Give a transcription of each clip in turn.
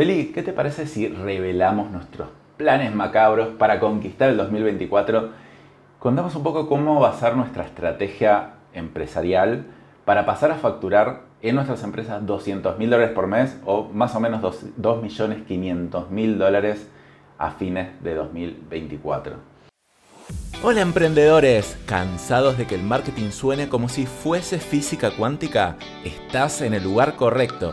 Feli, ¿qué te parece si revelamos nuestros planes macabros para conquistar el 2024? Contamos un poco cómo ser nuestra estrategia empresarial para pasar a facturar en nuestras empresas 200 mil dólares por mes o más o menos 2.500.000 dólares a fines de 2024. Hola emprendedores, ¿cansados de que el marketing suene como si fuese física cuántica? Estás en el lugar correcto.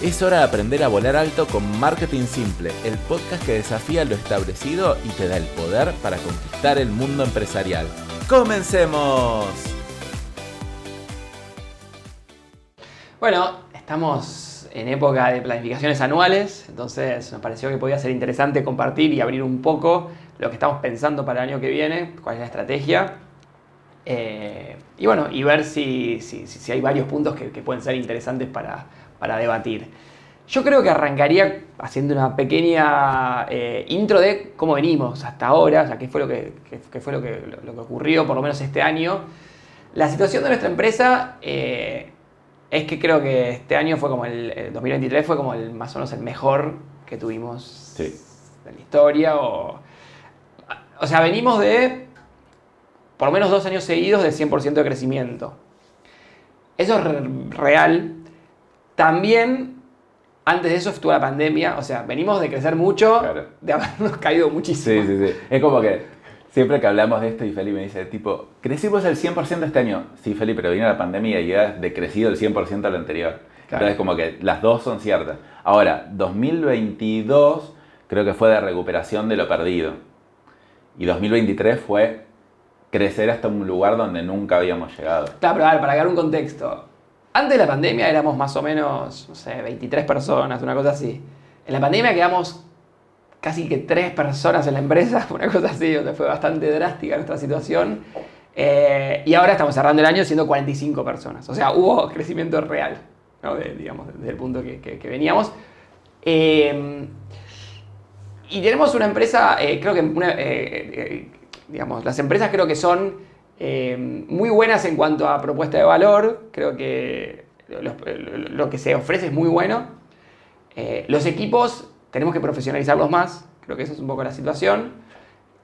Es hora de aprender a volar alto con Marketing Simple, el podcast que desafía lo establecido y te da el poder para conquistar el mundo empresarial. ¡Comencemos! Bueno, estamos en época de planificaciones anuales, entonces nos pareció que podía ser interesante compartir y abrir un poco lo que estamos pensando para el año que viene, cuál es la estrategia. Eh, y bueno, y ver si, si, hay varios puntos que, pueden ser interesantes para, para, debatir. Yo creo que arrancaría haciendo una pequeña eh, intro de cómo venimos hasta ahora, o sea, qué fue, lo que, fue lo que, lo que ocurrió por lo menos este año. La situación de nuestra empresa eh, es que creo que este año fue como el, 2023 fue como el más o menos el mejor que tuvimos de la historia. O, o sea, venimos de por lo menos dos años seguidos de 100% de crecimiento. Eso es real. También, antes de eso estuvo la pandemia. O sea, venimos de crecer mucho, de habernos caído muchísimo. Sí, sí, sí. Es como que Siempre que hablamos de esto y Felipe me dice, tipo, crecimos el 100% este año. Sí, Felipe, pero vino la pandemia y ya decrecido el 100% al anterior. Entonces, como que las dos son ciertas. Ahora, 2022 creo que fue de recuperación de lo perdido. Y 2023 fue crecer hasta un lugar donde nunca habíamos llegado. Claro, pero a ver, para dar un contexto. Antes de la pandemia éramos más o menos, no sé, 23 personas, una cosa así. En la pandemia quedamos casi que tres personas en la empresa, una cosa así, donde fue bastante drástica nuestra situación. Eh, y ahora estamos cerrando el año siendo 45 personas. O sea, hubo crecimiento real, digamos, desde el punto que, veníamos. Eh, y tenemos una empresa, eh, creo que, digamos, las empresas creo que son muy buenas en cuanto a propuesta de valor. Creo que lo, que se ofrece es muy bueno. los equipos tenemos que profesionalizarlos más, creo que esa es un poco la situación.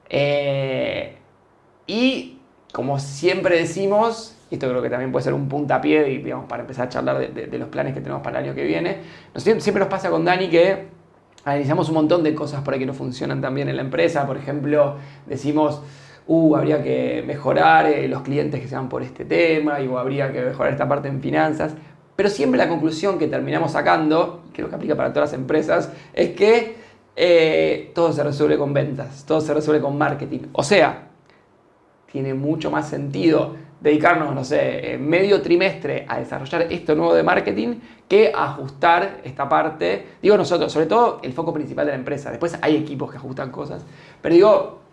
Eh, y como siempre decimos, y esto creo que también puede ser un puntapié digamos, para empezar a charlar de, los planes que tenemos para el año que viene, siempre nos pasa con Dani que analizamos un montón de cosas por ahí que no funcionan tan bien en la empresa, por ejemplo, decimos... Uh, habría que mejorar eh, los clientes que sean por este tema, y, o habría que mejorar esta parte en finanzas. Pero siempre la conclusión que terminamos sacando, creo que aplica para todas las empresas, es que eh, todo se resuelve con ventas, todo se resuelve con marketing. O sea, tiene mucho más sentido dedicarnos, no sé, medio trimestre a desarrollar esto nuevo de marketing que ajustar esta parte. Digo nosotros, sobre todo el foco principal de la empresa. Después hay equipos que ajustan cosas. Pero digo,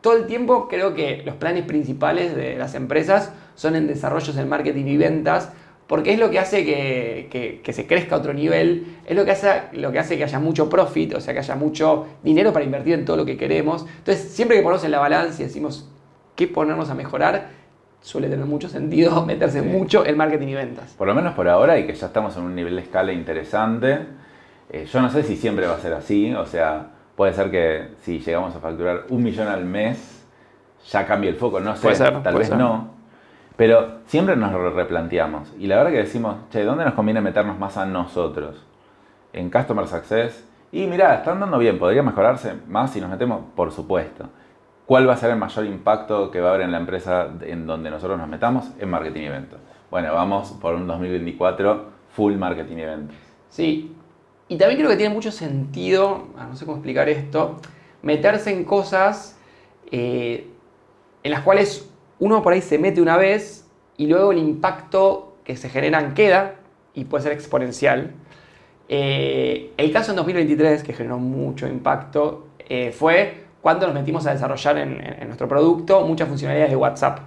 todo el tiempo creo que los planes principales de las empresas son en desarrollos en marketing y ventas porque es lo que hace que, se crezca a otro nivel, es lo que, hace, lo que hace que haya mucho profit, o sea, que haya mucho dinero para invertir en todo lo que queremos. Entonces, siempre que ponemos en la balanza y decimos qué ponernos a mejorar, suele tener mucho sentido meterse mucho en marketing y ventas. Por lo menos por ahora, y que ya estamos en un nivel de escala interesante, eh, yo no sé si siempre va a ser así, o sea, puede ser que si llegamos a facturar un millón al mes, ya cambie el foco, no sé, tal vez no. Pero siempre nos replanteamos. Y la verdad que decimos, che, ¿dónde nos conviene meternos más a nosotros? En Customer Success. Y mirá, están dando bien, podría mejorarse más si nos metemos, por supuesto. ¿Cuál va a ser el mayor impacto que va a haber en la empresa en donde nosotros nos metamos? En marketing y eventos. Bueno, vamos por un 2024 full marketing y eventos. Sí, y también creo que tiene mucho sentido, ah, no sé cómo explicar esto, meterse en cosas eh, en las cuales uno por ahí se mete una vez y luego el impacto que se generan queda y puede ser exponencial. Eh, el caso en 2023, que generó mucho impacto, eh, fue cuando nos metimos a desarrollar en, nuestro producto muchas funcionalidades de WhatsApp.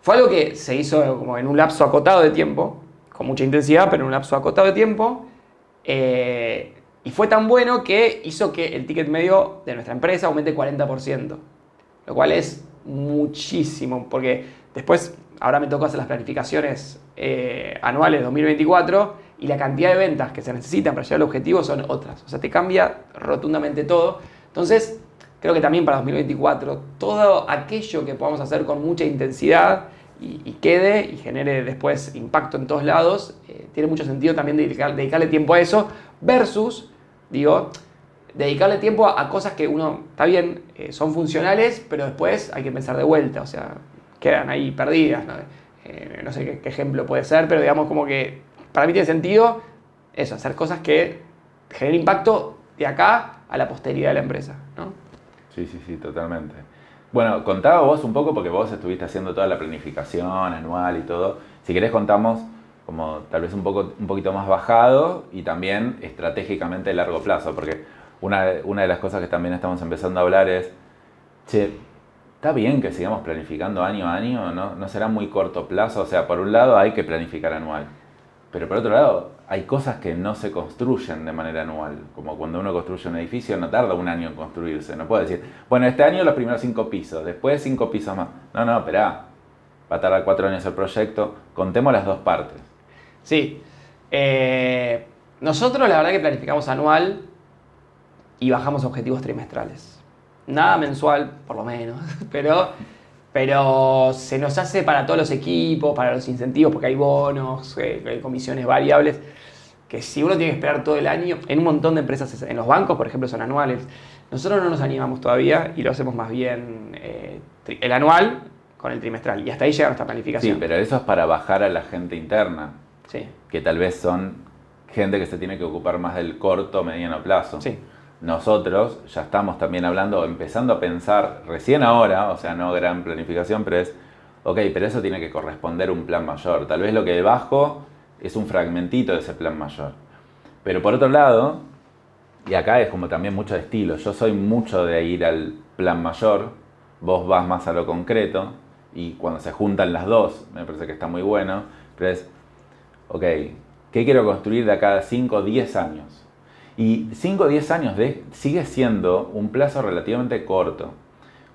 Fue algo que se hizo como en un lapso acotado de tiempo, con mucha intensidad, pero en un lapso acotado de tiempo. Eh, y fue tan bueno que hizo que el ticket medio de nuestra empresa aumente 40%, lo cual es muchísimo, porque después, ahora me tocó hacer las planificaciones eh, anuales 2024 y la cantidad de ventas que se necesitan para llegar al objetivo son otras. O sea, te cambia rotundamente todo. Entonces, creo que también para 2024, todo aquello que podamos hacer con mucha intensidad y, quede y genere después impacto en todos lados, eh, tiene mucho sentido también dedicarle tiempo a eso versus, digo, dedicarle tiempo a, cosas que uno, está bien, eh, son funcionales, pero después hay que pensar de vuelta, o sea, quedan ahí perdidas. No, eh, sé qué, qué, ejemplo puede ser, pero digamos como que para mí tiene sentido eso, hacer cosas que generen impacto de acá a la posteridad de la empresa. ¿no? Sí, sí, sí, totalmente. Bueno, contaba vos un poco porque vos estuviste haciendo toda la planificación anual y todo. Si querés contamos como tal vez un, poco, un poquito más bajado y también estratégicamente de largo plazo, porque una, una de las cosas que también estamos empezando a hablar es, che, está bien que sigamos planificando año a año, ¿no? No será muy corto plazo, o sea, por un lado hay que planificar anual, pero por otro lado hay cosas que no se construyen de manera anual, como cuando uno construye un edificio no tarda un año en construirse, no puede decir, bueno, este año los primeros cinco pisos, después cinco pisos más. No, no, espera, va a tardar cuatro años el proyecto, contemos las dos partes. Sí, eh, nosotros la verdad que planificamos anual y bajamos objetivos trimestrales. Nada mensual, por lo menos, pero pero se nos hace para todos los equipos, para los incentivos, porque hay bonos, eh, hay comisiones variables, que si uno tiene que esperar todo el año, en un montón de empresas, en los bancos, por ejemplo, son anuales. Nosotros no nos animamos todavía y lo hacemos más bien eh, el anual con el trimestral. Y hasta ahí llega nuestra planificación. Sí, pero eso es para bajar a la gente interna. Sí. Que tal vez son gente que se tiene que ocupar más del corto, mediano plazo. Sí nosotros ya estamos también hablando, empezando a pensar, recién ahora, o sea, no gran planificación, pero es, ok, pero eso tiene que corresponder a un plan mayor. Tal vez lo que debajo es un fragmentito de ese plan mayor. Pero por otro lado, y acá es como también mucho de estilo, yo soy mucho de ir al plan mayor, vos vas más a lo concreto, y cuando se juntan las dos, me parece que está muy bueno, pero es, ok, ¿qué quiero construir de acá a 5 o 10 años? Y 5 o 10 años de, sigue siendo un plazo relativamente corto.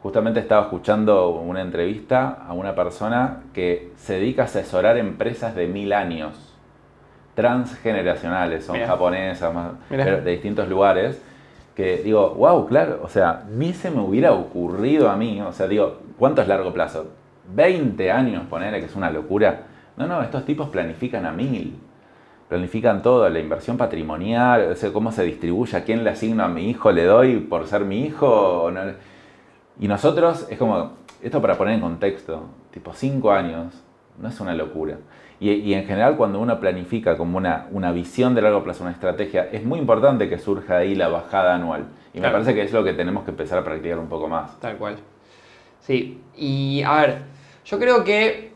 Justamente estaba escuchando una entrevista a una persona que se dedica a asesorar empresas de mil años, transgeneracionales, son japonesas, de distintos lugares, que digo, wow, claro, o sea, ni se me hubiera ocurrido a mí, o sea, digo, ¿cuánto es largo plazo? 20 años, ponerle que es una locura. No, no, estos tipos planifican a mil planifican todo, la inversión patrimonial, o cómo se distribuye, a quién le asigno a mi hijo, le doy por ser mi hijo. Y nosotros, es como, esto para poner en contexto, tipo cinco años, no es una locura. Y, en general cuando uno planifica como una, una, visión de largo plazo, una estrategia, es muy importante que surja ahí la bajada anual. Y me parece que es lo que tenemos que empezar a practicar un poco más. Tal cual. Sí, y a ver, yo creo que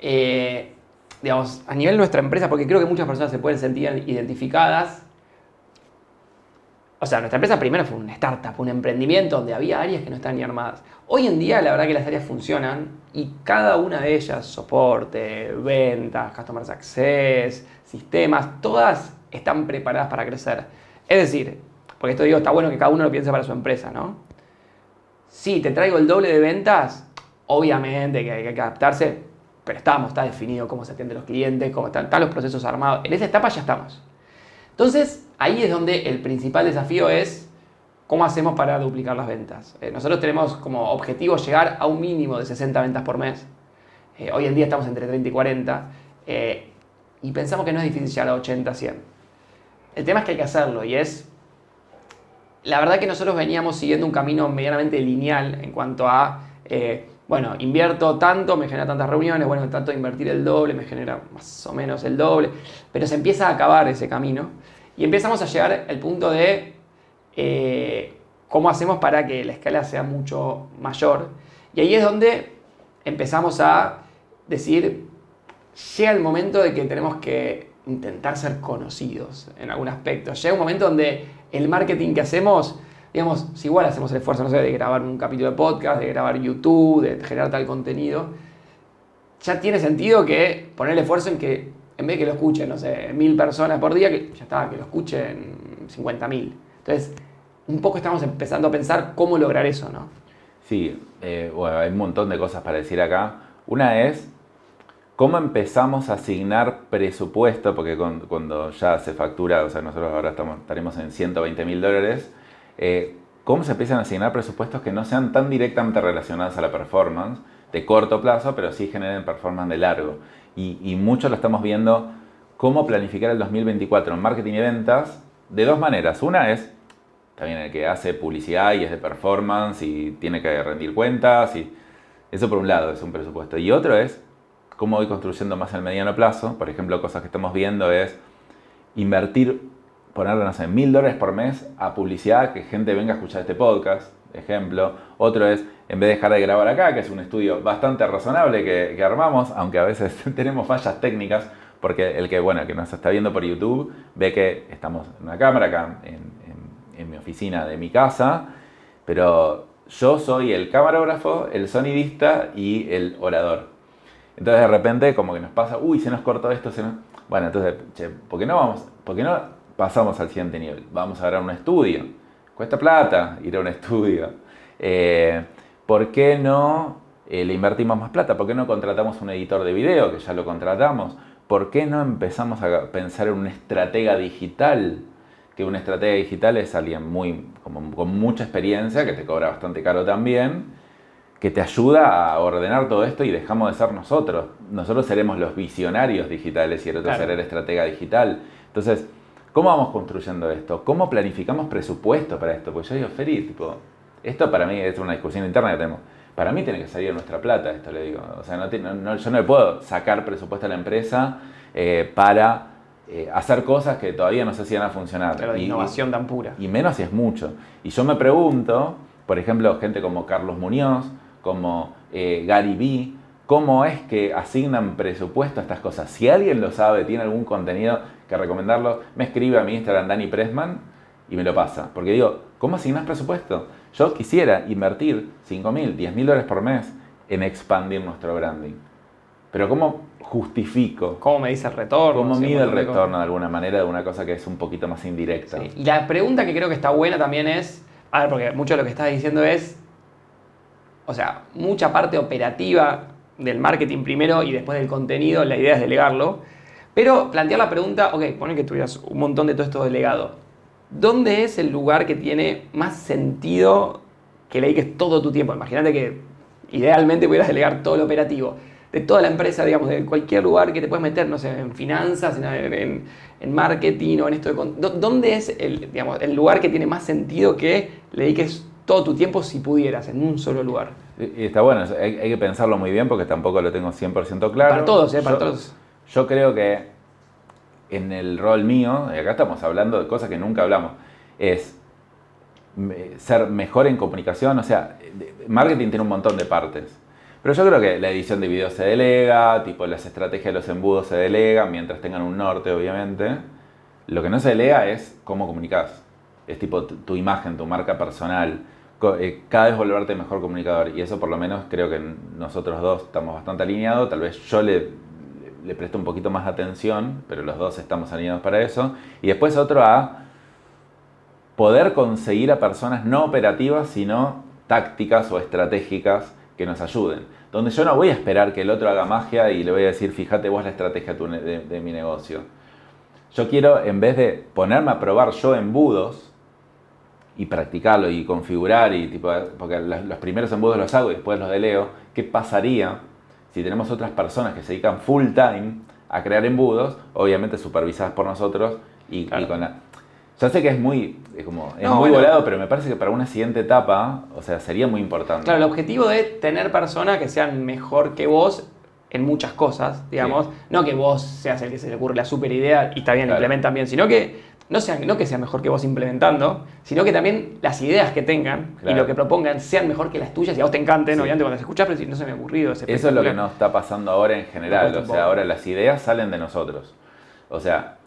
eh, digamos, a nivel de nuestra empresa, porque creo que muchas personas se pueden sentir identificadas. O sea, nuestra empresa primero fue una startup, un emprendimiento donde había áreas que no estaban ni armadas. Hoy en día la verdad que las áreas funcionan y cada una de ellas, soporte, ventas, customer success, sistemas, todas están preparadas para crecer. Es decir, porque esto digo, está bueno que cada uno lo piense para su empresa, ¿no? Si te traigo el doble de ventas, obviamente que hay que adaptarse, pero estamos, está definido cómo se atienden los clientes, cómo están, los procesos armados. En esa etapa ya estamos. Entonces, ahí es donde el principal desafío es cómo hacemos para duplicar las ventas. Eh, nosotros tenemos como objetivo llegar a un mínimo de 60 ventas por mes. Eh, hoy en día estamos entre 30 y 40. Eh, y pensamos que no es difícil llegar a 80, 100. El tema es que hay que hacerlo y es... La verdad que nosotros veníamos siguiendo un camino medianamente lineal en cuanto a bueno, invierto tanto, me genera tantas reuniones, bueno, tanto de invertir el doble, me genera más o menos el doble, pero se empieza a acabar ese camino y empezamos a llegar al punto de eh, cómo hacemos para que la escala sea mucho mayor. Y ahí es donde empezamos a decir, llega el momento de que tenemos que intentar ser conocidos en algún aspecto. Llega un momento donde el marketing que hacemos digamos, si igual hacemos el esfuerzo, no sé, de grabar un capítulo de podcast, de grabar YouTube, de generar tal contenido, ya tiene sentido que poner el esfuerzo en que, en vez de que lo escuchen, no sé, mil personas por día, que ya está, que lo escuchen 50 mil. Entonces, un poco estamos empezando a pensar cómo lograr eso, ¿no? Sí, eh, bueno, hay un montón de cosas para decir acá. Una es cómo empezamos a asignar presupuesto, porque cuando ya se factura, o sea, nosotros ahora estamos, estaremos en 120 mil dólares, eh, cómo se empiezan a asignar presupuestos que no sean tan directamente relacionados a la performance de corto plazo, pero sí generen performance de largo. Y, y mucho lo estamos viendo cómo planificar el 2024 en marketing y ventas de dos maneras. Una es también el que hace publicidad y es de performance y tiene que rendir cuentas. Y eso por un lado es un presupuesto. Y otro es cómo voy construyendo más el mediano plazo. Por ejemplo, cosas que estamos viendo es invertir, ponerle, no sé, mil dólares por mes a publicidad, que gente venga a escuchar este podcast, ejemplo. Otro es, en vez de dejar de grabar acá, que es un estudio bastante razonable que, armamos, aunque a veces tenemos fallas técnicas, porque el que, bueno, que nos está viendo por YouTube ve que estamos en una cámara acá en, en mi oficina de mi casa, pero yo soy el camarógrafo, el sonidista y el orador. Entonces de repente como que nos pasa, uy, se nos cortó esto, se nos... Bueno, entonces, che, ¿por qué no vamos? ¿Por qué no pasamos al siguiente nivel? Vamos a ver un estudio. Cuesta plata ir a un estudio. Eh, ¿Por qué no eh, le invertimos más plata? ¿Por qué no contratamos un editor de video, que ya lo contratamos? ¿Por qué no empezamos a pensar en una estratega digital? que una estrategia digital es alguien muy, con mucha experiencia, que te cobra bastante caro también, que te ayuda a ordenar todo esto y dejamos de ser nosotros. Nosotros seremos los visionarios digitales y el otro será el estratega digital. Entonces, ¿cómo vamos construyendo esto? ¿Cómo planificamos presupuesto para esto? Pues yo digo, Feri, tipo, esto para mí es una discusión interna que tenemos. Para mí tiene que salir nuestra plata, esto le digo. O sea, no, yo no le puedo sacar presupuesto a la empresa eh, para eh, hacer cosas que todavía no sé si van a funcionar. Pero de innovación tan pura. Y menos si es mucho. Y yo me pregunto, por ejemplo, gente como Carlos Muñoz, como eh, Gary Vee, ¿cómo es que asignan presupuesto a estas cosas? Si alguien lo sabe, tiene algún contenido que recomendarlo, me escribe a mi Instagram Dani Pressman y me lo pasa. Porque digo, ¿cómo asignas presupuesto? Yo quisiera invertir 5 mil, 10 mil dólares por mes en expandir nuestro branding. Pero ¿cómo justifico? ¿Cómo me dice el retorno? ¿Cómo mide el retorno de alguna manera de una cosa que es un poquito más indirecta? Y la pregunta que creo que está buena también es, a ver, porque mucho de lo que estás diciendo es, o sea, mucha parte operativa del marketing primero y después del contenido, la idea es delegarlo, pero plantear la pregunta, ok, pone que tuvieras un montón de todo esto delegado. ¿Dónde es el lugar que tiene más sentido que le dediques todo tu tiempo? Imagínate que idealmente pudieras delegar todo lo operativo de toda la empresa, digamos, de cualquier lugar que te puedes meter, no sé, en finanzas, en, marketing o en esto de... ¿Dónde es el, digamos, el lugar que tiene más sentido que le dediques todo tu tiempo si pudieras, en un solo lugar? Y está bueno, hay, que pensarlo muy bien porque tampoco lo tengo 100% claro. Para todos, ¿eh? Para todos. Yo creo que en el rol mío, y acá estamos hablando de cosas que nunca hablamos, es ser mejor en comunicación, o sea, marketing tiene un montón de partes. Pero yo creo que la edición de video se delega, tipo las estrategias de los embudos se delegan, mientras tengan un norte, obviamente. Lo que no se delega es cómo comunicas. Es tipo tu, imagen, tu marca personal. Eh, cada vez volverte mejor comunicador. Y eso por lo menos creo que nosotros dos estamos bastante alineados. Tal vez yo le, le presto un poquito más atención, pero los dos estamos alineados para eso. Y después otro a poder conseguir a personas no operativas, sino tácticas o estratégicas que nos ayuden. Donde yo no voy a esperar que el otro haga magia y le voy a decir, fíjate vos la estrategia de, mi negocio. Yo quiero, en vez de ponerme a probar yo embudos y practicarlo y configurar, y tipo, porque los primeros embudos los hago y después los deleo, ¿qué pasaría si tenemos otras personas que se dedican full time a crear embudos, obviamente supervisadas por nosotros y, y con la, ya sé que es muy, como, es muy volado, pero me parece que para una siguiente etapa, o sea, sería muy importante. Claro, el objetivo de tener personas que sean mejor que vos en muchas cosas, digamos. No que vos seas el que se le ocurre la super idea y está bien, implementan bien, sino que no, sean, no que sean mejor que vos implementando, sino que también las ideas que tengan y lo que propongan sean mejor que las tuyas y a vos te encanten, obviamente cuando se escuchás, pero no se me ha ocurrido ese Eso es lo que nos está pasando ahora en general, o sea, ahora las ideas salen de nosotros. O sea,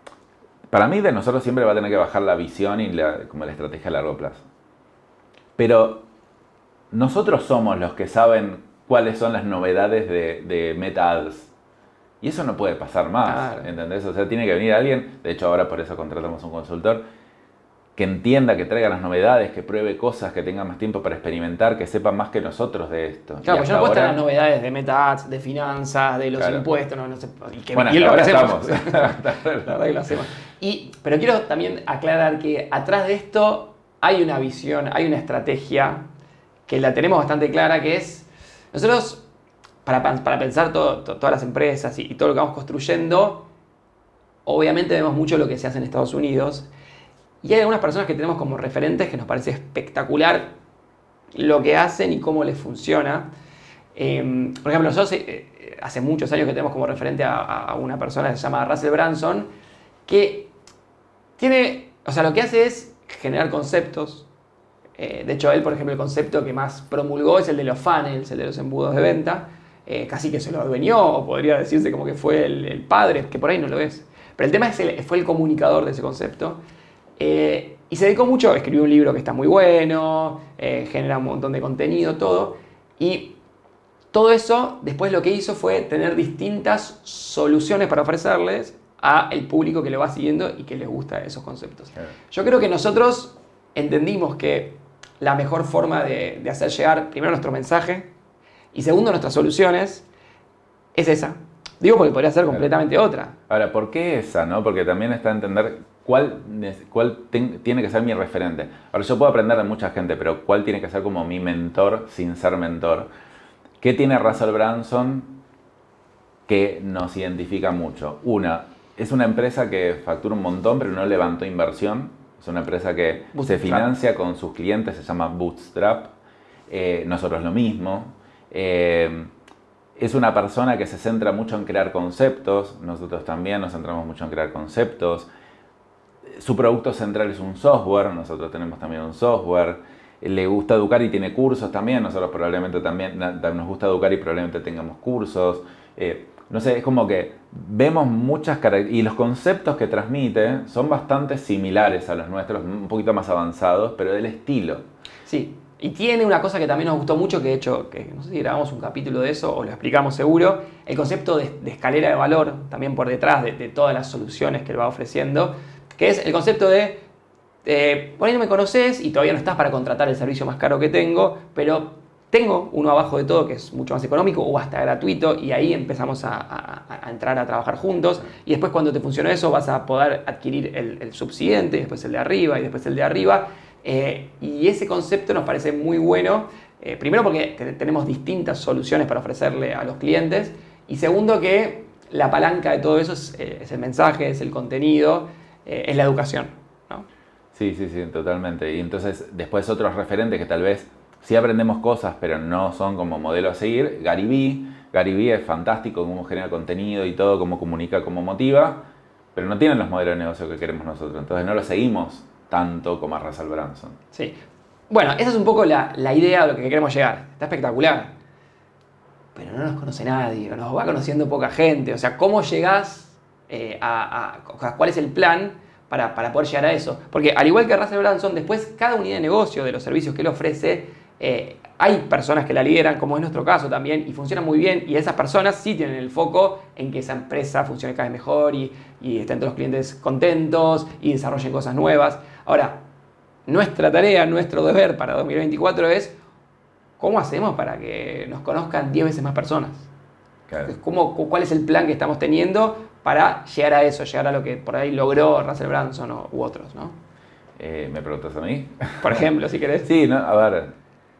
para mí de nosotros siempre va a tener que bajar la visión y la, como la estrategia a largo plazo. Pero nosotros somos los que saben cuáles son las novedades de, de Meta Ads. Y eso no puede pasar más, Claro. ¿entendés? O sea, tiene que venir alguien, de hecho ahora por eso contratamos un consultor, que entienda, que traiga las novedades, que pruebe cosas, que tenga más tiempo para experimentar, que sepa más que nosotros de esto. Claro, pues yo no puedo ahora- las novedades de Meta Ads, de finanzas, de los Claro. impuestos, no, no sé. Y, que, Bueno, y lo que hacemos. estamos. La verdad que lo hacemos. Y, pero quiero también aclarar que atrás de esto hay una visión, hay una estrategia que la tenemos bastante clara, que es, nosotros, para, pensar todas las empresas y, todo lo que vamos construyendo, obviamente vemos mucho lo que se hace en Estados Unidos. Y hay algunas personas que tenemos como referentes que nos parece espectacular lo que hacen y cómo les funciona. Eh, por ejemplo, nosotros eh, eh, hace muchos años que tenemos como referente a, a una persona que se llama Russell Branson, que tiene, o sea, lo que hace es generar conceptos. Eh, de hecho, él, por ejemplo, el concepto que más promulgó es el de los funnels, el de los embudos de venta. Eh, casi que se lo adueñó, o podría decirse como que fue el, el padre, que por ahí no lo es. Pero el tema es que fue el comunicador de ese concepto. Eh, y se dedicó mucho, escribió un libro que está muy bueno, eh, genera un montón de contenido, todo. Y todo eso, después lo que hizo fue tener distintas soluciones para ofrecerles a el público que lo va siguiendo y que les gusta esos conceptos. Yo creo que nosotros entendimos que la mejor forma de, de hacer llegar primero nuestro mensaje y segundo nuestras soluciones es esa. Digo porque podría ser Claro. completamente otra. Ahora, ¿por qué esa? No? Porque también está a entender cuál, cuál ten- tiene que ser mi referente. Ahora, yo puedo aprender de mucha gente, pero ¿cuál tiene que ser como mi mentor sin ser mentor? ¿Qué tiene Russell Branson que nos identifica mucho? Una, es una empresa que factura un montón, pero no levantó inversión. Es una empresa que se financia con sus clientes, se llama Bootstrap. Eh, nosotros lo mismo. Eh, es una persona que se centra mucho en crear conceptos, nosotros también nos centramos mucho en crear conceptos. Su producto central es un software, nosotros tenemos también un software. Le gusta educar y tiene cursos también, nosotros probablemente también nos gusta educar y probablemente tengamos cursos. Eh, no sé, es como que vemos muchas características y los conceptos que transmite son bastante similares a los nuestros, un poquito más avanzados, pero del estilo. Sí, y tiene una cosa que también nos gustó mucho, que de hecho, que no sé si grabamos un capítulo de eso o lo explicamos seguro, el concepto de, escalera de valor, también por detrás de, todas las soluciones que él va ofreciendo, que es el concepto de, eh, por ahí no me conoces y todavía no estás para contratar el servicio más caro que tengo, pero tengo uno abajo de todo que es mucho más económico o hasta gratuito y ahí empezamos a, entrar a trabajar juntos. Y después cuando te funcionó eso vas a poder adquirir el, el subsiguiente, después el de arriba y después el de arriba eh, y ese concepto nos parece muy bueno, eh, primero porque te- tenemos distintas soluciones para ofrecerle a los clientes y segundo que la palanca de todo eso es, eh, el mensaje, es el contenido, es la educación. ¿no? Sí, sí, sí, totalmente. Y entonces después otros referentes que tal vez sí aprendemos cosas, pero no son como modelo a seguir. Gary Vee. Gary Vee es fantástico cómo genera contenido y todo, cómo comunica, cómo motiva, pero no tienen los modelos de negocio que queremos nosotros. Entonces no lo seguimos tanto como a Russell Branson. Sí. Bueno, esa es un poco la, la idea de lo que queremos llegar. Está espectacular. Pero no nos conoce nadie, nos va conociendo poca gente. O sea, ¿cómo llegás eh, a, ¿Cuál es el plan para, para poder llegar a eso? Porque al igual que Russell Branson, después cada unidad de negocio de los servicios que él ofrece, eh, hay personas que la lideran, como es nuestro caso también, y funciona muy bien. Y esas personas sí tienen el foco en que esa empresa funcione cada vez mejor y, y estén todos los clientes contentos y desarrollen cosas nuevas. Ahora, nuestra tarea, nuestro deber para 2024 es cómo hacemos para que nos conozcan 10 veces más personas. Claro. ¿Cómo, cu- ¿Cuál es el plan que estamos teniendo para llegar a eso, llegar a lo que por ahí logró Russell Branson o- u otros? ¿no? Eh, ¿Me preguntas a mí? Por ejemplo, si querés. Sí, no, a ver,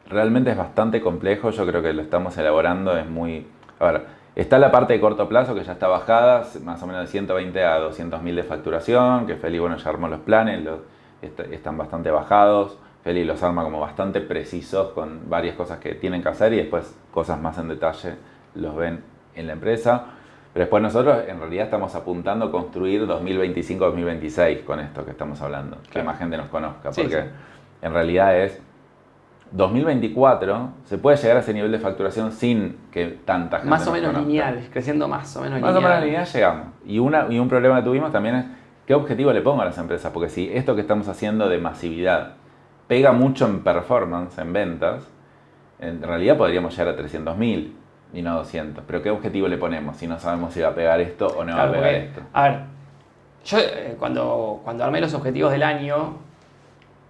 realmente es bastante complejo, yo creo que lo estamos elaborando, es muy... A ver, está la parte de corto plazo que ya está bajada, más o menos de 120 a 200 mil de facturación, que Feli, bueno, ya armó los planes, los- est- están bastante bajados, Feli los arma como bastante precisos con varias cosas que tienen que hacer y después cosas más en detalle los ven en la empresa. Pero después nosotros en realidad estamos apuntando a construir 2025-2026 con esto que estamos hablando, que más gente nos conozca, Sí, porque sí. en realidad es 2024 se puede llegar a ese nivel de facturación sin que tanta gente Más o nos menos lineal, creciendo más o menos Más o lineal. menos lineal llegamos. Y, una, y un problema que tuvimos también es qué objetivo le pongo a las empresas, porque si esto que estamos haciendo de masividad pega mucho en performance, en ventas, en realidad podríamos llegar a 300.000 y no 200. Pero ¿qué objetivo le ponemos si no sabemos si va a pegar esto o no va a pegar esto? A ver, yo eh, cuando, cuando armé los objetivos del año,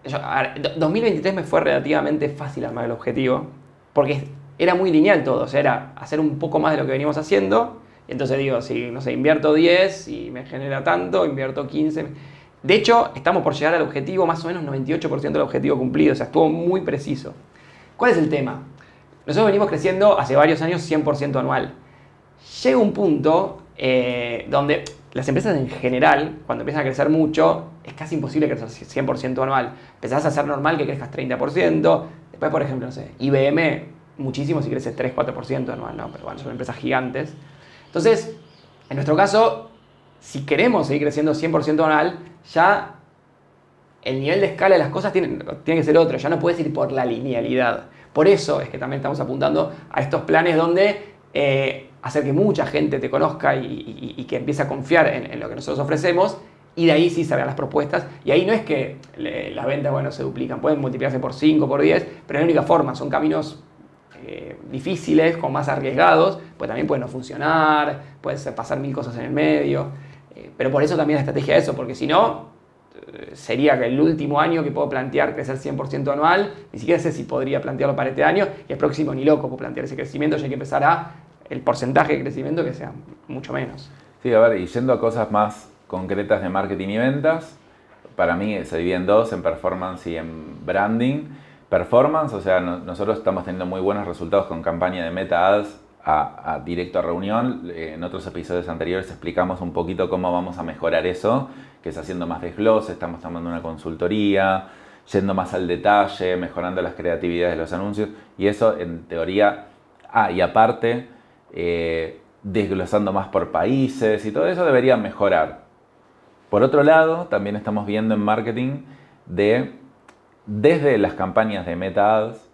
2023 me fue relativamente fácil armar el objetivo, porque era muy lineal todo, o sea, era hacer un poco más de lo que venimos haciendo, entonces digo, si, no sé, invierto 10 y me genera tanto, invierto 15. De hecho, estamos por llegar al objetivo, más o menos 98% del objetivo cumplido, o sea, estuvo muy preciso. ¿Cuál es el tema? Nosotros venimos creciendo hace varios años 100% anual. Llega un punto eh, donde las empresas en general, cuando empiezan a crecer mucho, es casi imposible crecer 100% anual. Empezás a hacer normal que crezcas 30%. Después, por ejemplo, no sé, IBM, muchísimo si crece 3-4% anual, ¿no? Pero bueno, son empresas gigantes. Entonces, en nuestro caso, si queremos seguir creciendo 100% anual, ya el nivel de escala de las cosas tiene, tiene que ser otro. Ya no puedes ir por la linealidad. Por eso es que también estamos apuntando a estos planes donde eh, hacer que mucha gente te conozca y, que empiece a confiar en, lo que nosotros ofrecemos y de ahí sí salgan las propuestas. Y ahí no es que las ventas bueno, se duplican, pueden multiplicarse por 5, por 10, pero es la única forma, son caminos eh, difíciles, con más arriesgados, pues también pueden no funcionar, puede pasar mil cosas en el medio. Eh, pero por eso también la estrategia es eso, porque si no, sería que el último año que puedo plantear crecer 100% anual, ni siquiera sé si podría plantearlo para este año, y el próximo ni loco puedo plantear ese crecimiento, ya hay que empezar a el porcentaje de crecimiento que sea mucho menos. Sí, a ver, y yendo a cosas más concretas de marketing y ventas, para mí se divide en dos, en performance y en branding. Performance, o sea, nosotros estamos teniendo muy buenos resultados con campaña de Meta Ads a, directo a reunión. En otros episodios anteriores explicamos un poquito cómo vamos a mejorar eso, que es haciendo más desglose, estamos tomando una consultoría, yendo más al detalle, mejorando las creatividades de los anuncios. Y eso en teoría, ah, y aparte, eh, desglosando más por países y todo eso debería mejorar. Por otro lado, también estamos viendo en marketing de, desde las campañas de Meta Ads,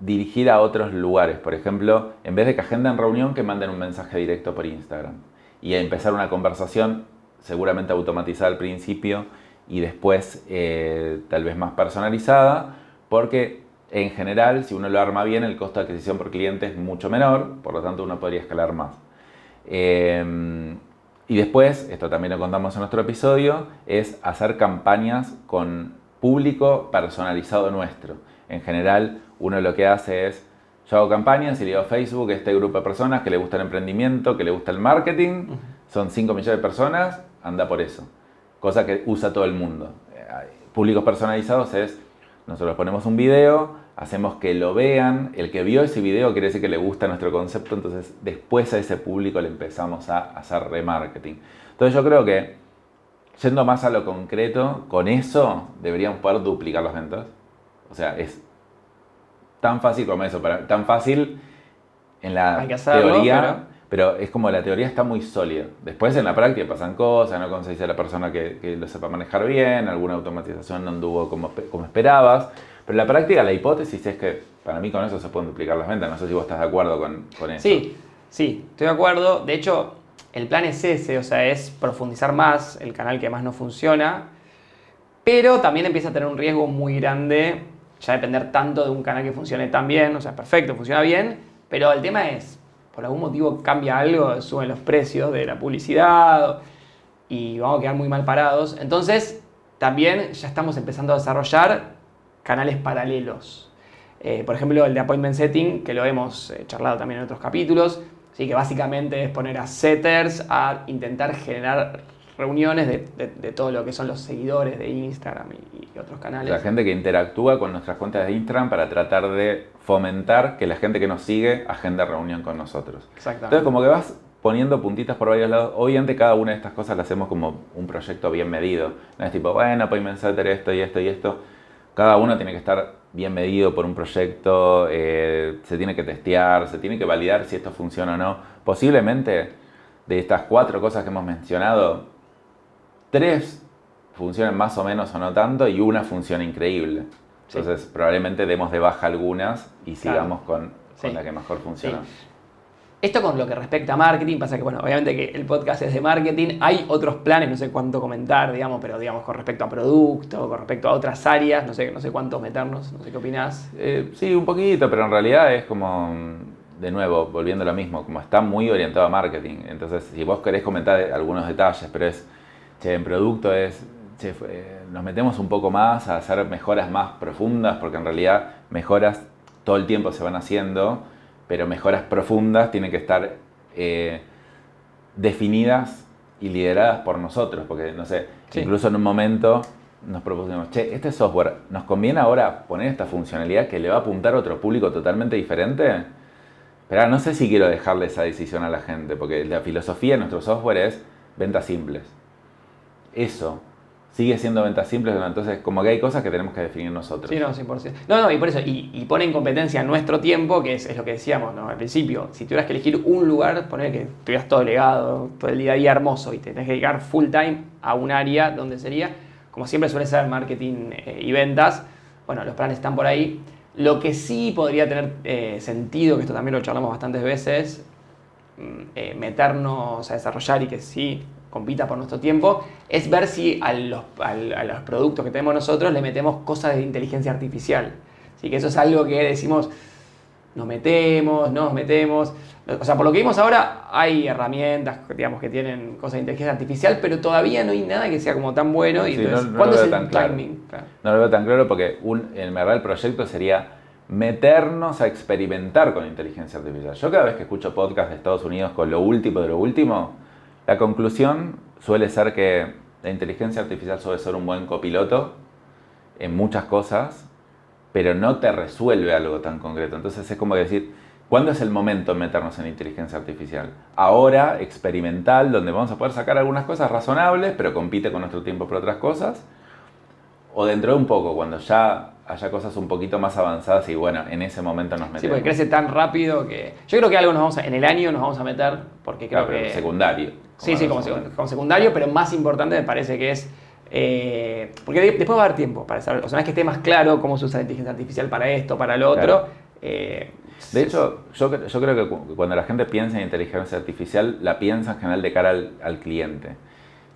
dirigir a otros lugares. Por ejemplo, en vez de que agenden reunión, que manden un mensaje directo por Instagram. Y empezar una conversación seguramente automatizada al principio y después eh, tal vez más personalizada, porque en general, si uno lo arma bien, el costo de adquisición por cliente es mucho menor, por lo tanto uno podría escalar más. Eh, y después, esto también lo contamos en nuestro episodio, es hacer campañas con público personalizado nuestro. En general, uno lo que hace es, yo hago campañas y le digo a Facebook, este grupo de personas que le gusta el emprendimiento, que le gusta el marketing, son 5 millones de personas, anda por eso. Cosa que usa todo el mundo. Eh, públicos personalizados es, nosotros ponemos un video, hacemos que lo vean, el que vio ese video quiere decir que le gusta nuestro concepto, entonces después a ese público le empezamos a hacer remarketing. Entonces yo creo que, yendo más a lo concreto, con eso deberíamos poder duplicar las ventas. O sea, es tan fácil como eso, tan fácil en la teoría, pero... es como la teoría está muy sólida. Después en la práctica pasan cosas, no conseguís a la persona que, lo sepa manejar bien, alguna automatización no anduvo como, como esperabas, pero en la práctica la hipótesis es que para mí con eso se pueden duplicar las ventas. No sé si vos estás de acuerdo con, con eso. Sí, sí, estoy de acuerdo. De hecho, el plan es ese, o sea, es profundizar más el canal que más no funciona, pero también empieza a tener un riesgo muy grande ya depender tanto de un canal que funcione tan bien, o sea, perfecto, funciona bien, pero el tema es, por algún motivo cambia algo, suben los precios de la publicidad y vamos a quedar muy mal parados. Entonces, también ya estamos empezando a desarrollar canales paralelos. Eh, por ejemplo, el de appointment setting, que lo hemos eh, charlado también en otros capítulos, ¿sí? que básicamente es poner a setters a intentar generar reuniones de, todo lo que son los seguidores de Instagram y, otros canales. La gente que interactúa con nuestras cuentas de Instagram para tratar de fomentar que la gente que nos sigue agenda reunión con nosotros. Exactamente. Entonces, como que vas poniendo puntitas por varios lados. Obviamente cada una de estas cosas las hacemos como un proyecto bien medido. No es tipo, bueno, pues setter esto y esto y esto. Cada uno tiene que estar bien medido por un proyecto, eh, se tiene que testear, se tiene que validar si esto funciona o no. Posiblemente de estas cuatro cosas que hemos mencionado, tres funcionan más o menos o no tanto y una funciona increíble. Entonces probablemente demos de baja algunas y sigamos con, la que mejor funciona. Esto con lo que respecta a marketing, pasa que, bueno, obviamente que el podcast es de marketing, hay otros planes, no sé cuánto comentar, digamos, pero digamos con respecto a producto, con respecto a otras áreas, no sé, no sé cuánto meternos, no sé qué opinás. Eh, sí, un poquito, pero en realidad es como, de nuevo, volviendo a lo mismo, como está muy orientado a marketing. Entonces, si vos querés comentar algunos detalles, pero es, che, en producto es, che, nos metemos un poco más a hacer mejoras más profundas, porque en realidad mejoras todo el tiempo se van haciendo pero mejoras profundas tienen que estar eh, definidas y lideradas por nosotros, porque no sé, incluso en un momento nos propusimos, che, este software, ¿nos conviene ahora poner esta funcionalidad que le va a apuntar a otro público totalmente diferente? Pero no sé si quiero dejarle esa decisión a la gente, porque la filosofía de nuestro software es ventas simples. Eso, sigue siendo ventas simples, entonces como que hay cosas que tenemos que definir nosotros. Sí, no, 100%. No, no, y por eso, y, pone en competencia nuestro tiempo, que es, lo que decíamos ¿no? al principio. Si tuvieras que elegir un lugar, poner que tuvieras todo legado, todo el día a día hermoso y te tenés que dedicar full time a un área donde sería, como siempre suele ser marketing eh, y ventas, bueno, los planes están por ahí. Lo que sí podría tener eh, sentido, que esto también lo charlamos bastantes veces, mm, eh, meternos a desarrollar y que sí compita por nuestro tiempo, es ver si a los, productos que tenemos nosotros le metemos cosas de inteligencia artificial. Así que eso es algo que decimos, nos metemos, nos metemos. O sea, por lo que vimos ahora, hay herramientas digamos, que tienen cosas de inteligencia artificial, pero todavía no hay nada que sea como tan bueno. Y entonces, no, ¿cuándo es el timing? No lo veo tan claro porque un, en verdad el proyecto sería meternos a experimentar con inteligencia artificial. Yo cada vez que escucho podcast de Estados Unidos con lo último de lo último, la conclusión suele ser que la inteligencia artificial suele ser un buen copiloto en muchas cosas, pero no te resuelve algo tan concreto. Entonces es como decir, ¿cuándo es el momento de meternos en inteligencia artificial? Ahora, experimental, donde vamos a poder sacar algunas cosas razonables, pero compite con nuestro tiempo por otras cosas. O dentro de un poco, cuando ya haya cosas un poquito más avanzadas y bueno, en ese momento nos metemos. Sí, porque crece tan rápido que yo creo que algo nos vamos en el año nos vamos a meter porque creo que secundario. Sí, sí, como, secundario, pero más importante me parece que es eh, porque después va a haber tiempo para saber, o sea, una vez que esté más claro cómo se usa la inteligencia artificial para esto, para lo otro. Eh, de hecho, yo, yo, creo que cuando la gente piensa en inteligencia artificial, la piensa en general de cara al, al cliente.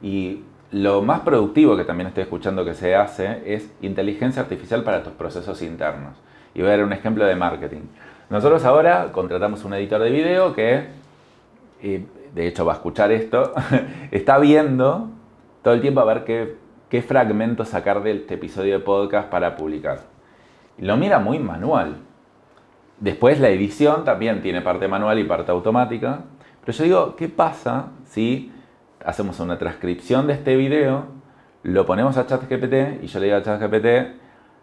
Y lo más productivo que también estoy escuchando que se hace es inteligencia artificial para tus procesos internos. Y voy a dar un ejemplo de marketing. Nosotros ahora contratamos un editor de video que, de hecho va a escuchar esto, está viendo todo el tiempo a ver qué, qué fragmentos sacar de este episodio de podcast para publicar. Lo mira muy manual. Después la edición también tiene parte manual y parte automática. Pero yo digo, ¿qué pasa si hacemos una transcripción de este video, lo ponemos a ChatGPT y yo le digo a ChatGPT,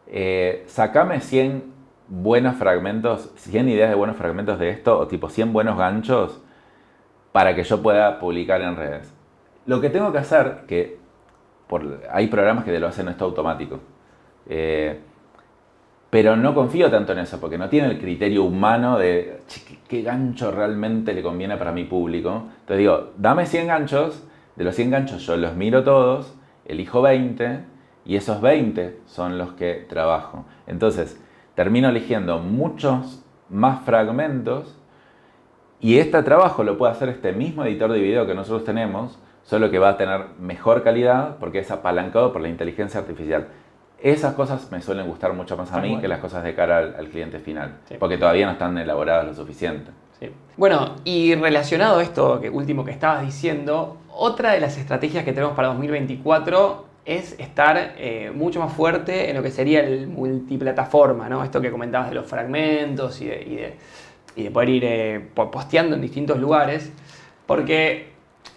eh, sacame 100 buenos fragmentos, 100 ideas de buenos fragmentos de esto, o tipo 100 buenos ganchos, para que yo pueda publicar en redes. Lo que tengo que hacer, que hay programas que te lo hacen esto automático, eh, pero no confío tanto en eso, porque no tiene el criterio humano de qué gancho realmente le conviene para mi público. Entonces digo, dame 100 ganchos de los 100 ganchos yo los miro todos, elijo 20 y esos 20 son los que trabajo. Entonces, termino eligiendo muchos más fragmentos y este trabajo lo puede hacer este mismo editor de video que nosotros tenemos, solo que va a tener mejor calidad porque es apalancado por la inteligencia artificial. Esas cosas me suelen gustar mucho más a mí que las cosas de cara al, cliente final, porque todavía no están elaboradas lo suficiente. Bueno, y relacionado a esto que último que estabas diciendo, otra de las estrategias que tenemos para 2024 es estar eh, mucho más fuerte en lo que sería el multiplataforma, ¿no? Esto que comentabas de los fragmentos y de, poder ir eh, posteando en distintos lugares. Porque,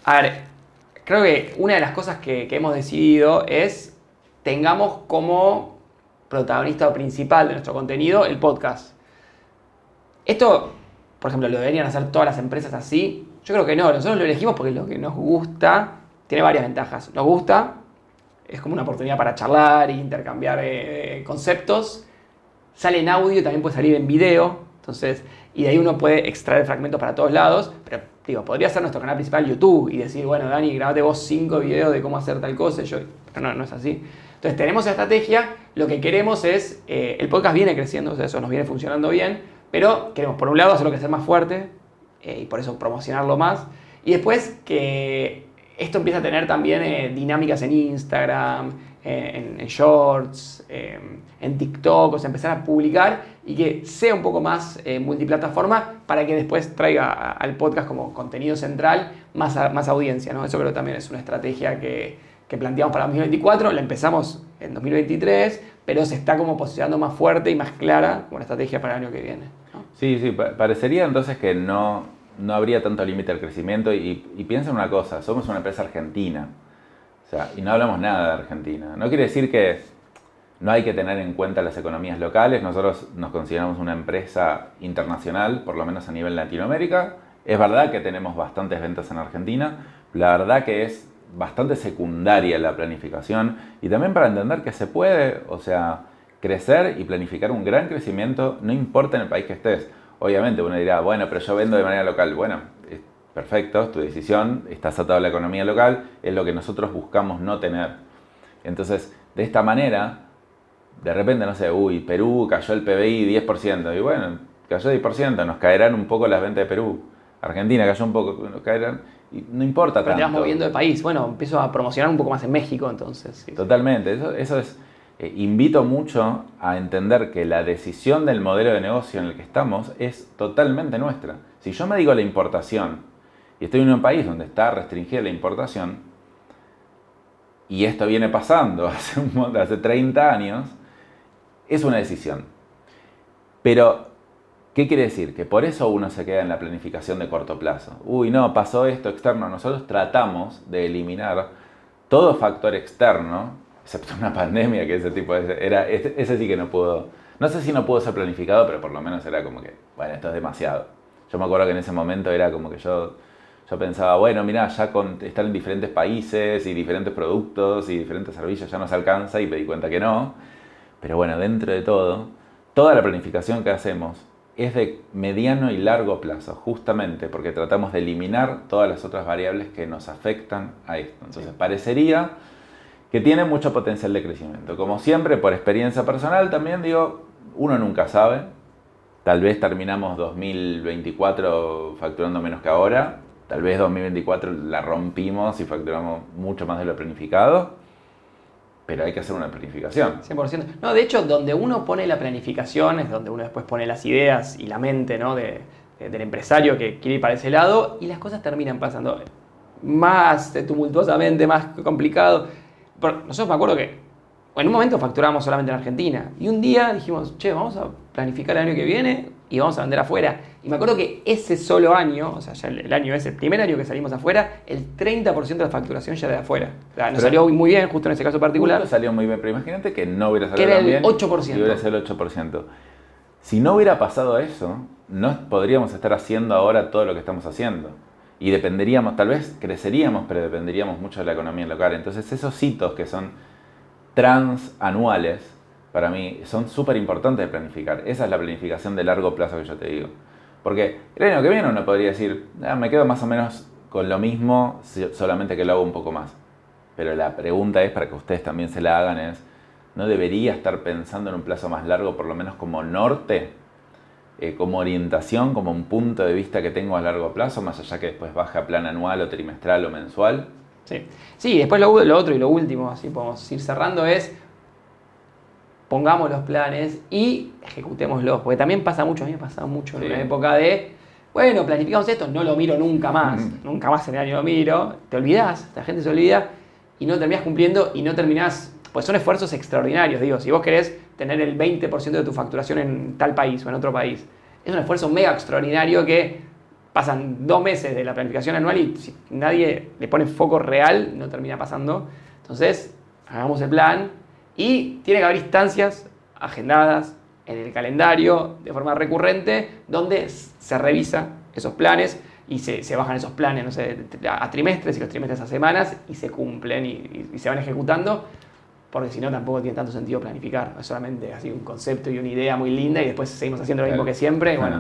a ver, creo que una de las cosas que, hemos decidido es tengamos como protagonista principal de nuestro contenido el podcast. Esto por ejemplo, ¿lo deberían hacer todas las empresas así? Yo creo que no, nosotros lo elegimos porque lo que nos gusta tiene varias ventajas. Nos gusta, es como una oportunidad para charlar e intercambiar eh, conceptos. Sale en audio, también puede salir en video, entonces, y de ahí uno puede extraer fragmentos para todos lados, pero digo, podría ser nuestro canal principal YouTube y decir, bueno, Dani, grabate vos cinco videos de cómo hacer tal cosa, yo, pero no, no es así. Entonces tenemos esa estrategia, lo que queremos es, eh, el podcast viene creciendo, o sea, eso nos viene funcionando bien, pero queremos, por un lado, hacerlo sea más fuerte eh, y por eso promocionarlo más. Y después que esto empieza a tener también eh, dinámicas en Instagram, en, Shorts, en TikTok, o sea, empezar a publicar y que sea un poco más multiplataforma para que después traiga al podcast como contenido central más, más audiencia, ¿no? Eso creo que también es una estrategia que, que planteamos para 2024, la empezamos en 2023, pero se está como posicionando más fuerte y más clara como una estrategia para el año que viene. Sí, sí, parecería entonces que no, no habría tanto límite al crecimiento y, y una cosa, somos una empresa argentina, y no hablamos nada de Argentina. No quiere decir que no hay que tener en cuenta las economías locales, nosotros nos consideramos una empresa internacional, por lo menos a nivel Latinoamérica. Es verdad que tenemos bastantes ventas en Argentina, la verdad que es bastante secundaria la planificación y también para entender que se puede, o sea, crecer y planificar un gran crecimiento, no importa en el país que estés. Obviamente uno dirá, bueno, pero yo vendo de manera local. Bueno, perfecto, es tu decisión, estás atado a la economía local, es lo que nosotros buscamos no tener. Entonces, de esta manera, de repente, no sé, uy, Perú cayó el PBI 10%, y bueno, cayó 10%, nos caerán un poco las ventas de Perú. Argentina cayó un poco, nos caerán no importa Pero tanto. te moviendo de país. Bueno, empiezo a promocionar un poco más en México entonces. Totalmente. Eso, eso es. Eh, invito mucho a entender que la decisión del modelo de negocio en el que estamos es totalmente nuestra. Si yo me digo la importación y estoy en un país donde está restringida la importación, y esto viene pasando hace, un, hace 30 años, es una decisión. Pero ¿Qué quiere decir? Que por eso uno se queda en la planificación de corto plazo. Uy, no, pasó esto externo. Nosotros tratamos de eliminar todo factor externo, excepto una pandemia, que ese tipo de, era, ese, sí que no pudo, no sé si no pudo ser planificado, pero por lo menos era como que, bueno, esto es demasiado. Yo me acuerdo que en ese momento era como que yo, yo pensaba, bueno, mira, ya con estar en diferentes países y diferentes productos y diferentes servicios ya nos alcanza y me di cuenta que no. Pero bueno, dentro de todo, toda la planificación que hacemos es de mediano y largo plazo, justamente porque tratamos de eliminar todas las otras variables que nos afectan a esto. Entonces, parecería que tiene mucho potencial de crecimiento. Como siempre, por experiencia personal también digo, uno nunca sabe. Tal vez terminamos 2024 facturando menos que ahora. Tal vez 2024 la rompimos y facturamos mucho más de lo planificado pero hay que hacer una planificación. 100%. No, de hecho, donde uno pone la planificación es donde uno después pone las ideas y la mente ¿no? de, del empresario que quiere ir para ese lado y las cosas terminan pasando más tumultuosamente, más complicado. nosotros me acuerdo que en un momento facturábamos solamente en Argentina y un día dijimos, che, vamos a planificar el año que viene y vamos a vender afuera. Y me acuerdo que ese solo año, o sea, ya el, año ese, el primer año que salimos afuera, el 30% de la facturación ya era de afuera. O sea, nos salió muy bien, justo en ese caso particular. salió muy bien, pero imagínate que no hubiera salido que era el bien. 8%. Y hubiera sido el 8%. Si no hubiera pasado eso, no podríamos estar haciendo ahora todo lo que estamos haciendo. Y dependeríamos, tal vez creceríamos, pero dependeríamos mucho de la economía local. Entonces esos hitos que son transanuales, para mí son súper importantes de planificar. Esa es la planificación de largo plazo que yo te digo. Porque el año que viene uno podría decir, ah, me quedo más o menos con lo mismo, solamente que lo hago un poco más. Pero la pregunta es, para que ustedes también se la hagan, es, ¿no debería estar pensando en un plazo más largo, por lo menos como norte, eh, como orientación, como un punto de vista que tengo a largo plazo, más allá que después baje a plan anual o trimestral o mensual? Sí, sí después lo, lo otro y lo último, así podemos ir cerrando, es pongamos los planes y ejecutémoslos. Porque también pasa mucho, a mí me pasa mucho en una época de, bueno, planificamos esto, no lo miro nunca más, nunca más en el año lo miro, te olvidás, la gente se olvida y no terminás cumpliendo y no terminás, pues son esfuerzos extraordinarios, digo, si vos querés tener el 20% de tu facturación en tal país o en otro país, es un esfuerzo mega extraordinario que pasan dos meses de la planificación anual y si nadie le pone foco real, no termina pasando. Entonces, hagamos el plan, y tiene que haber instancias agendadas en el calendario de forma recurrente donde se revisa esos planes y se, bajan esos planes no sé, a trimestres y los trimestres a semanas y se cumplen y, se van ejecutando porque si no tampoco tiene tanto sentido planificar, es solamente así un concepto y una idea muy linda y después seguimos haciendo lo mismo que siempre. Bueno,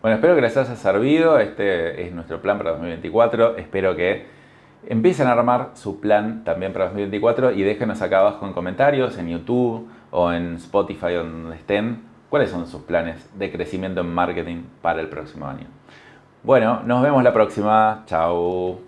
bueno, espero que les haya servido, este es nuestro plan para 2024, espero que Empiecen a armar su plan también para 2024 y déjenos acá abajo en comentarios, en YouTube o en Spotify donde estén, cuáles son sus planes de crecimiento en marketing para el próximo año. Bueno, nos vemos la próxima. Chao.